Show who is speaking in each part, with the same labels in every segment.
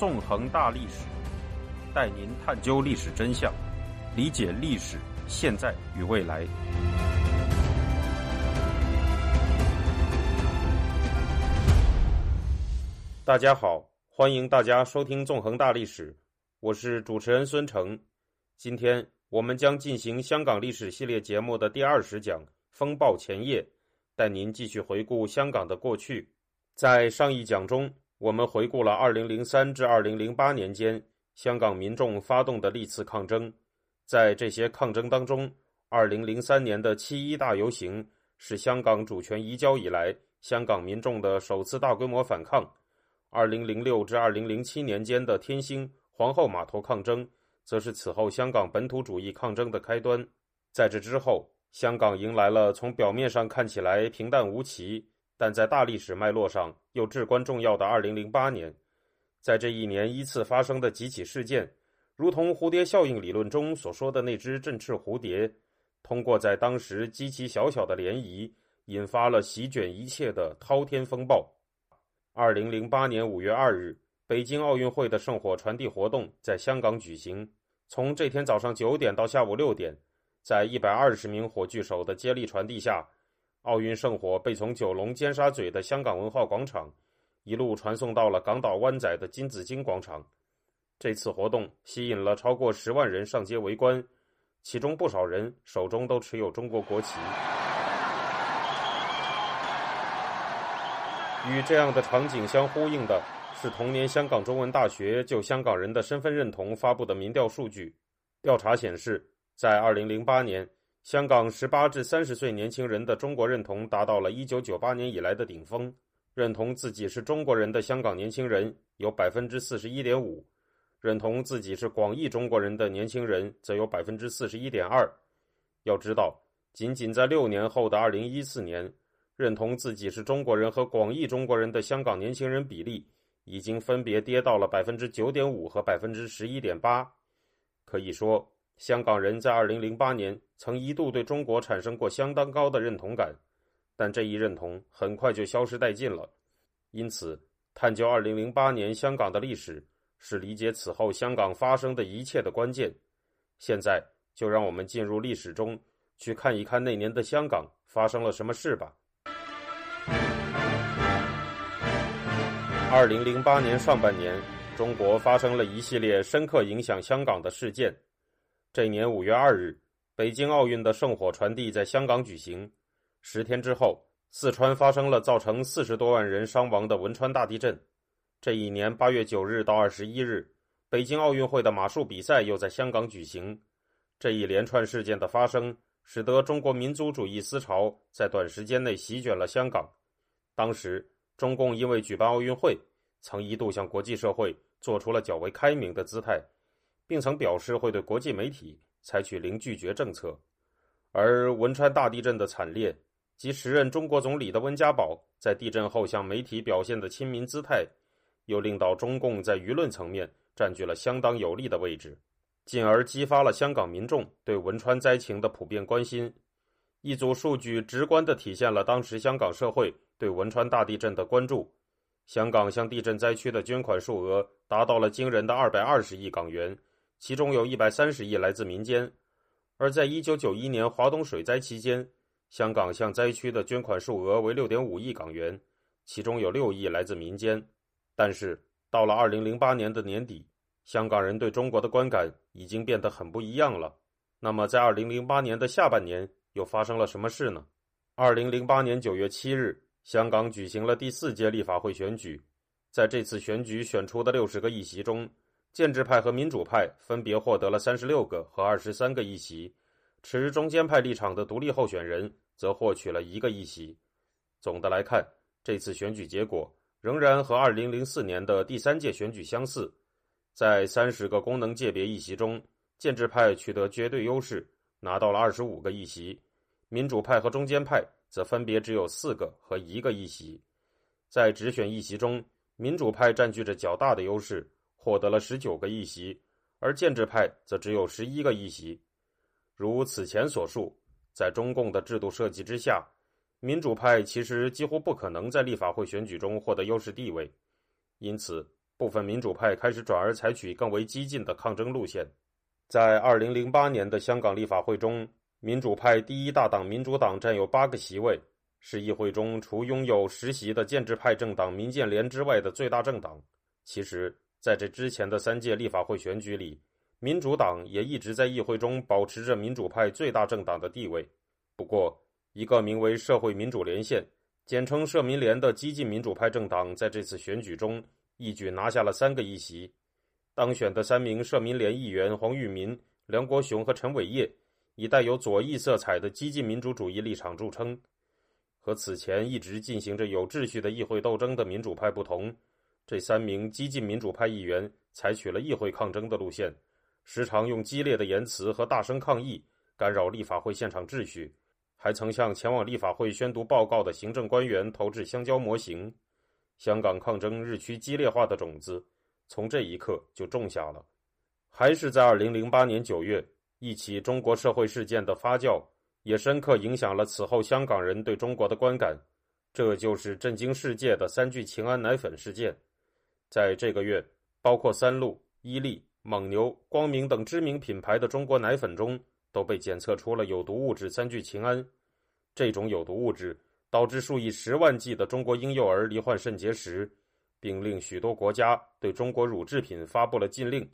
Speaker 1: 纵横大历史，带您探究历史真相，理解历史现在与未来。大家好，欢迎大家收听《纵横大历史》，我是主持人孙成。今天我们将进行香港历史系列节目的第二十讲《风暴前夜》，带您继续回顾香港的过去。在上一讲中，我们回顾了2003至2008年间香港民众发动的历次抗争。在这些抗争当中，2003年的七一大游行是香港主权移交以来香港民众的首次大规模反抗。2006至2007年间的天星、皇后码头抗争，则是此后香港本土主义抗争的开端。在这之后，香港迎来了从表面上看起来平淡无奇，但在大历史脉络上又至关重要的2008年。在这一年依次发生的几起事件，如同蝴蝶效应理论中所说的那只振翅蝴蝶，通过在当时极其小小的涟漪，引发了席卷一切的滔天风暴。二零零八年五月二日，北京奥运会的圣火传递活动在香港举行。从这天早上九点到下午六点，在一百二十名火炬手的接力传递下，奥运圣火被从九龙尖沙咀的香港文化广场一路传送到了港岛湾仔的金紫荆广场。这次活动吸引了超过十万人上街围观，其中不少人手中都持有中国国旗。与这样的场景相呼应的是，同年香港中文大学就香港人的身份认同发布的民调数据。调查显示，在2008年，香港18至30岁年轻人的中国认同达到了1998年以来的顶峰。认同自己是中国人的香港年轻人有41.5%，认同自己是广义中国人的年轻人则有41.2%。要知道，仅仅在六年后的2014年。认同自己是中国人和广义中国人的香港年轻人比例已经分别跌到了百分之九点五和百分之十一点八。可以说，香港人在二零零八年曾一度对中国产生过相当高的认同感，但这一认同很快就消失殆尽了。因此，探究二零零八年香港的历史，是理解此后香港发生的一切的关键。现在，就让我们进入历史中，去看一看那年的香港发生了什么事吧。二零零八年上半年，中国发生了一系列深刻影响香港的事件。这一年五月二日，北京奥运的圣火传递在香港举行。十天之后，四川发生了造成四十多万人伤亡的汶川大地震。这一年八月九日到二十一日，北京奥运会的马术比赛又在香港举行。这一连串事件的发生，使得中国民族主义思潮在短时间内席卷了香港。当时。中共因为举办奥运会，曾一度向国际社会做出了较为开明的姿态，并曾表示会对国际媒体采取零拒绝政策。而汶川大地震的惨烈及时任中国总理的温家宝在地震后向媒体表现的亲民姿态，又令到中共在舆论层面占据了相当有利的位置，进而激发了香港民众对汶川灾情的普遍关心。一组数据直观地体现了当时香港社会。对汶川大地震的关注，香港向地震灾区的捐款数额达到了惊人的二百二十亿港元，其中有一百三十亿来自民间。而在一九九一年华东水灾期间，香港向灾区的捐款数额为六点五亿港元，其中有六亿来自民间。但是到了二零零八年的年底，香港人对中国的观感已经变得很不一样了。那么在二零零八年的下半年又发生了什么事呢？二零零八年九月七日。香港举行了第四届立法会选举，在这次选举选出的六十个议席中，建制派和民主派分别获得了三十六个和二十三个议席，持中间派立场的独立候选人则获取了一个议席。总的来看，这次选举结果仍然和二零零四年的第三届选举相似，在三十个功能界别议席中，建制派取得绝对优势，拿到了二十五个议席，民主派和中间派。则分别只有四个和一个议席，在直选议席中，民主派占据着较大的优势，获得了十九个议席，而建制派则只有十一个议席。如此前所述，在中共的制度设计之下，民主派其实几乎不可能在立法会选举中获得优势地位。因此，部分民主派开始转而采取更为激进的抗争路线。在2008年的香港立法会中，民主派第一大党民主党占有八个席位，是议会中除拥有十席的建制派政党民建联之外的最大政党。其实，在这之前的三届立法会选举里，民主党也一直在议会中保持着民主派最大政党的地位。不过，一个名为社会民主连线。简称社民联的激进民主派政党在这次选举中一举拿下了三个议席，当选的三名社民联议员黄玉民、梁国雄和陈伟业以带有左翼色彩的激进民主主义立场著称。和此前一直进行着有秩序的议会斗争的民主派不同，这三名激进民主派议员采取了议会抗争的路线，时常用激烈的言辞和大声抗议干扰立法会现场秩序。还曾向前往立法会宣读报告的行政官员投掷香蕉模型，香港抗争日趋激烈化的种子从这一刻就种下了。还是在二零零八年九月，一起中国社会事件的发酵也深刻影响了此后香港人对中国的观感。这就是震惊世界的三聚氰胺奶粉事件。在这个月，包括三鹿、伊利、蒙牛、光明等知名品牌的中国奶粉中。都被检测出了有毒物质三聚氰胺，这种有毒物质导致数以十万计的中国婴幼儿罹患肾结石，并令许多国家对中国乳制品发布了禁令。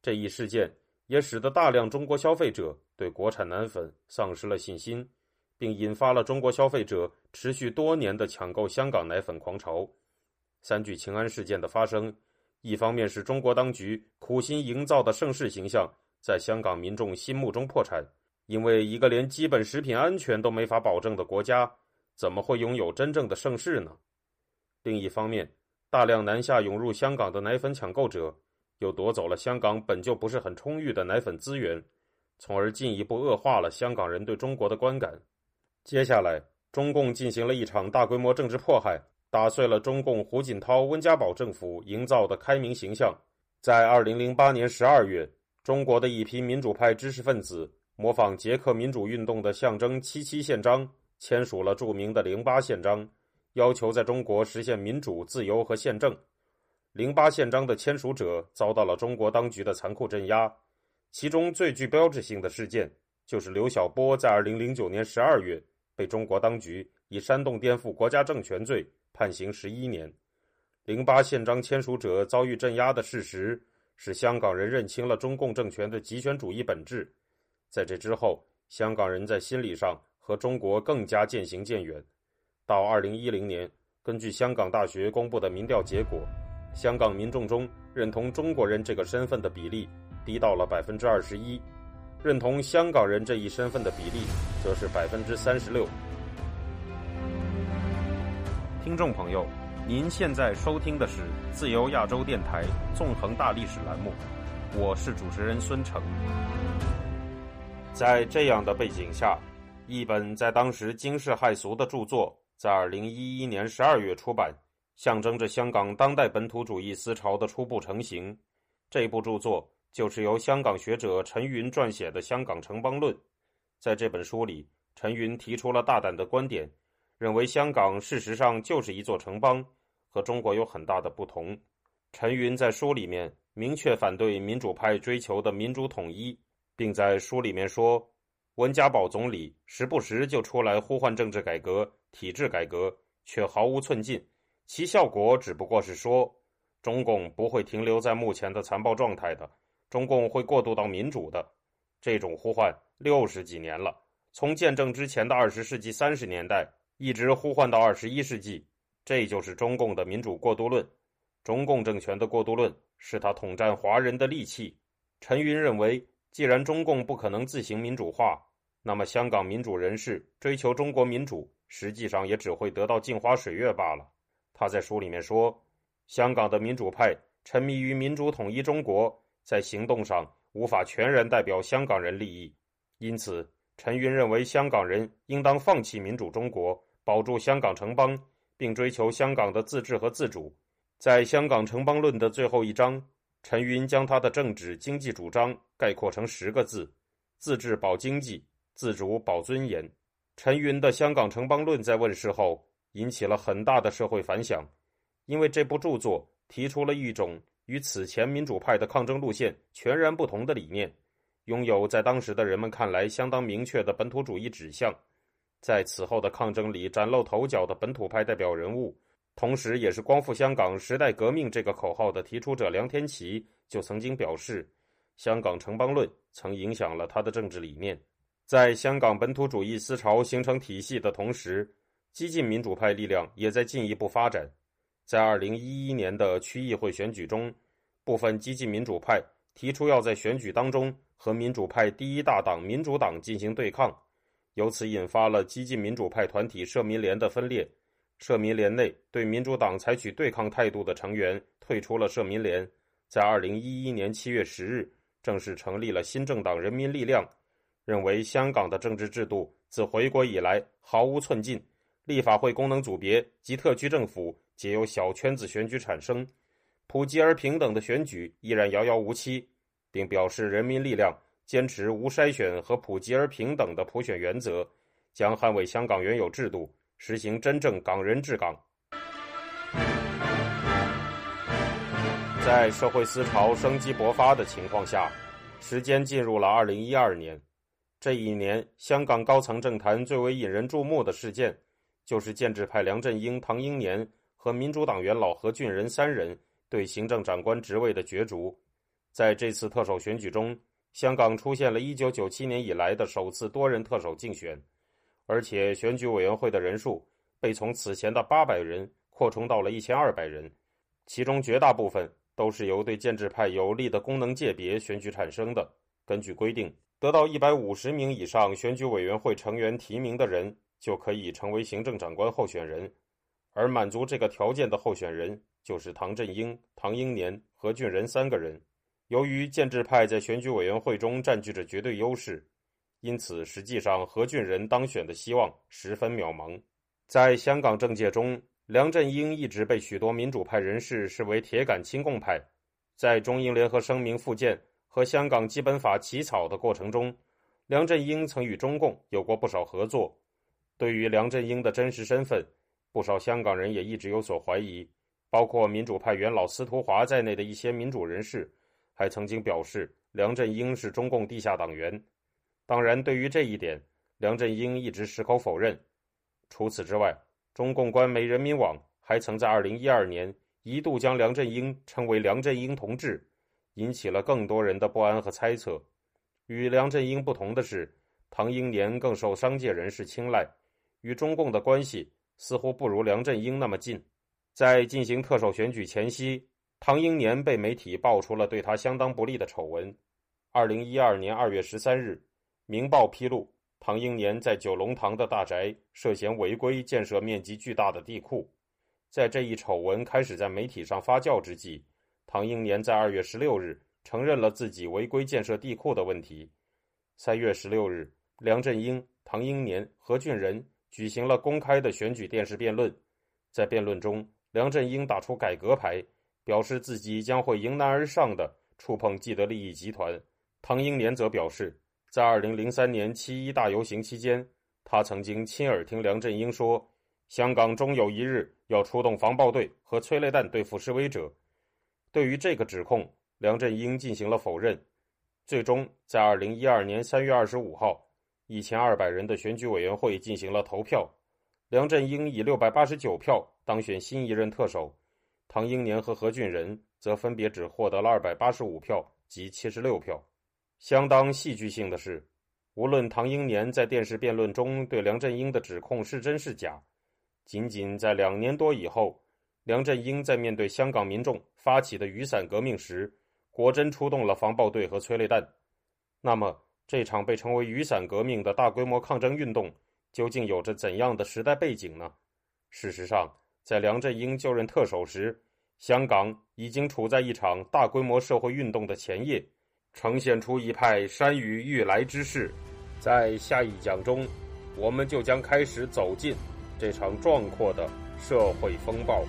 Speaker 1: 这一事件也使得大量中国消费者对国产奶粉丧失了信心，并引发了中国消费者持续多年的抢购香港奶粉狂潮。三聚氰胺事件的发生，一方面是中国当局苦心营造的盛世形象。在香港民众心目中破产，因为一个连基本食品安全都没法保证的国家，怎么会拥有真正的盛世呢？另一方面，大量南下涌入香港的奶粉抢购者，又夺走了香港本就不是很充裕的奶粉资源，从而进一步恶化了香港人对中国的观感。接下来，中共进行了一场大规模政治迫害，打碎了中共胡锦涛、温家宝政府营造的开明形象。在二零零八年十二月。中国的一批民主派知识分子模仿捷克民主运动的象征“七七宪章”，签署了著名的“零八宪章”，要求在中国实现民主、自由和宪政。“零八宪章”的签署者遭到了中国当局的残酷镇压，其中最具标志性的事件就是刘晓波在二零零九年十二月被中国当局以煽动颠覆国家政权罪判刑十一年。“零八宪章”签署者遭遇镇压的事实。使香港人认清了中共政权的极权主义本质，在这之后，香港人在心理上和中国更加渐行渐远。到二零一零年，根据香港大学公布的民调结果，香港民众中认同中国人这个身份的比例低到了百分之二十一，认同香港人这一身份的比例则是百分之三十六。听众朋友。您现在收听的是自由亚洲电台纵横大历史栏目，我是主持人孙成。在这样的背景下，一本在当时惊世骇俗的著作在二零一一年十二月出版，象征着香港当代本土主义思潮的初步成型。这部著作就是由香港学者陈云撰写的《香港城邦论》。在这本书里，陈云提出了大胆的观点，认为香港事实上就是一座城邦。和中国有很大的不同。陈云在书里面明确反对民主派追求的民主统一，并在书里面说，温家宝总理时不时就出来呼唤政治改革、体制改革，却毫无寸进，其效果只不过是说，中共不会停留在目前的残暴状态的，中共会过渡到民主的。这种呼唤六十几年了，从见证之前的二十世纪三十年代，一直呼唤到二十一世纪。这就是中共的民主过渡论，中共政权的过渡论是他统战华人的利器。陈云认为，既然中共不可能自行民主化，那么香港民主人士追求中国民主，实际上也只会得到镜花水月罢了。他在书里面说，香港的民主派沉迷于民主统一中国，在行动上无法全然代表香港人利益，因此，陈云认为香港人应当放弃民主中国，保住香港城邦。并追求香港的自治和自主。在《香港城邦论》的最后一章，陈云将他的政治经济主张概括成十个字：自治保经济，自主保尊严。陈云的《香港城邦论》在问世后引起了很大的社会反响，因为这部著作提出了一种与此前民主派的抗争路线全然不同的理念，拥有在当时的人们看来相当明确的本土主义指向。在此后的抗争里崭露头角的本土派代表人物，同时也是“光复香港、时代革命”这个口号的提出者梁天琦，就曾经表示，香港城邦论曾影响了他的政治理念。在香港本土主义思潮形成体系的同时，激进民主派力量也在进一步发展。在二零一一年的区议会选举中，部分激进民主派提出要在选举当中和民主派第一大党民主党进行对抗，由此引发了激进民主派团体社民联的分裂。社民联内对民主党采取对抗态度的成员退出了社民联，在二零一一年七月十日正式成立了新政党人民力量。认为香港的政治制度自回国以来毫无寸进，立法会功能组别及特区政府皆由小圈子选举产生，普及而平等的选举依然遥遥无期，并表示人民力量坚持无筛选和普及而平等的普选原则，将捍卫香港原有制度，实行真正港人治港。在社会思潮生机勃发的情况下，时间进入了二零一二年。这一年，香港高层政坛最为引人注目的事件，就是建制派梁振英、唐英年和民主党元老何俊仁三人对行政长官职位的角逐。在这次特首选举中，香港出现了一九九七年以来的首次多人特首竞选，而且选举委员会的人数被从此前的八百人扩充到了一千二百人，其中绝大部分都是由对建制派有利的功能界别选举产生的。根据规定。得到一百五十名以上选举委员会成员提名的人，就可以成为行政长官候选人。而满足这个条件的候选人，就是唐振英、唐英年、何俊仁三个人。由于建制派在选举委员会中占据着绝对优势，因此实际上何俊仁当选的希望十分渺茫。在香港政界中，梁振英一直被许多民主派人士视为铁杆亲共派。在中英联合声明附件。和香港基本法起草的过程中，梁振英曾与中共有过不少合作。对于梁振英的真实身份，不少香港人也一直有所怀疑，包括民主派元老司徒华在内的一些民主人士，还曾经表示梁振英是中共地下党员。当然，对于这一点，梁振英一直矢口否认。除此之外，中共官媒人民网还曾在2012年一度将梁振英称为“梁振英同志”。引起了更多人的不安和猜测。与梁振英不同的是，唐英年更受商界人士青睐，与中共的关系似乎不如梁振英那么近。在进行特首选举前夕，唐英年被媒体爆出了对他相当不利的丑闻。二零一二年二月十三日，《明报》披露，唐英年在九龙塘的大宅涉嫌违规建设面积巨大的地库。在这一丑闻开始在媒体上发酵之际，唐英年在二月十六日承认了自己违规建设地库的问题。三月十六日，梁振英、唐英年、何俊仁举行了公开的选举电视辩论。在辩论中，梁振英打出改革牌，表示自己将会迎难而上的触碰既得利益集团。唐英年则表示，在二零零三年七一大游行期间，他曾经亲耳听梁振英说：“香港终有一日要出动防暴队和催泪弹对付示威者。”对于这个指控，梁振英进行了否认。最终，在二零一二年三月二十五号，一千二百人的选举委员会进行了投票，梁振英以六百八十九票当选新一任特首，唐英年和何俊仁则分别只获得了二百八十五票及七十六票。相当戏剧性的是，无论唐英年在电视辩论中对梁振英的指控是真是假，仅仅在两年多以后。梁振英在面对香港民众发起的雨伞革命时，果真出动了防暴队和催泪弹。那么，这场被称为“雨伞革命”的大规模抗争运动，究竟有着怎样的时代背景呢？事实上，在梁振英就任特首时，香港已经处在一场大规模社会运动的前夜，呈现出一派山雨欲来之势。在下一讲中，我们就将开始走进这场壮阔的社会风暴。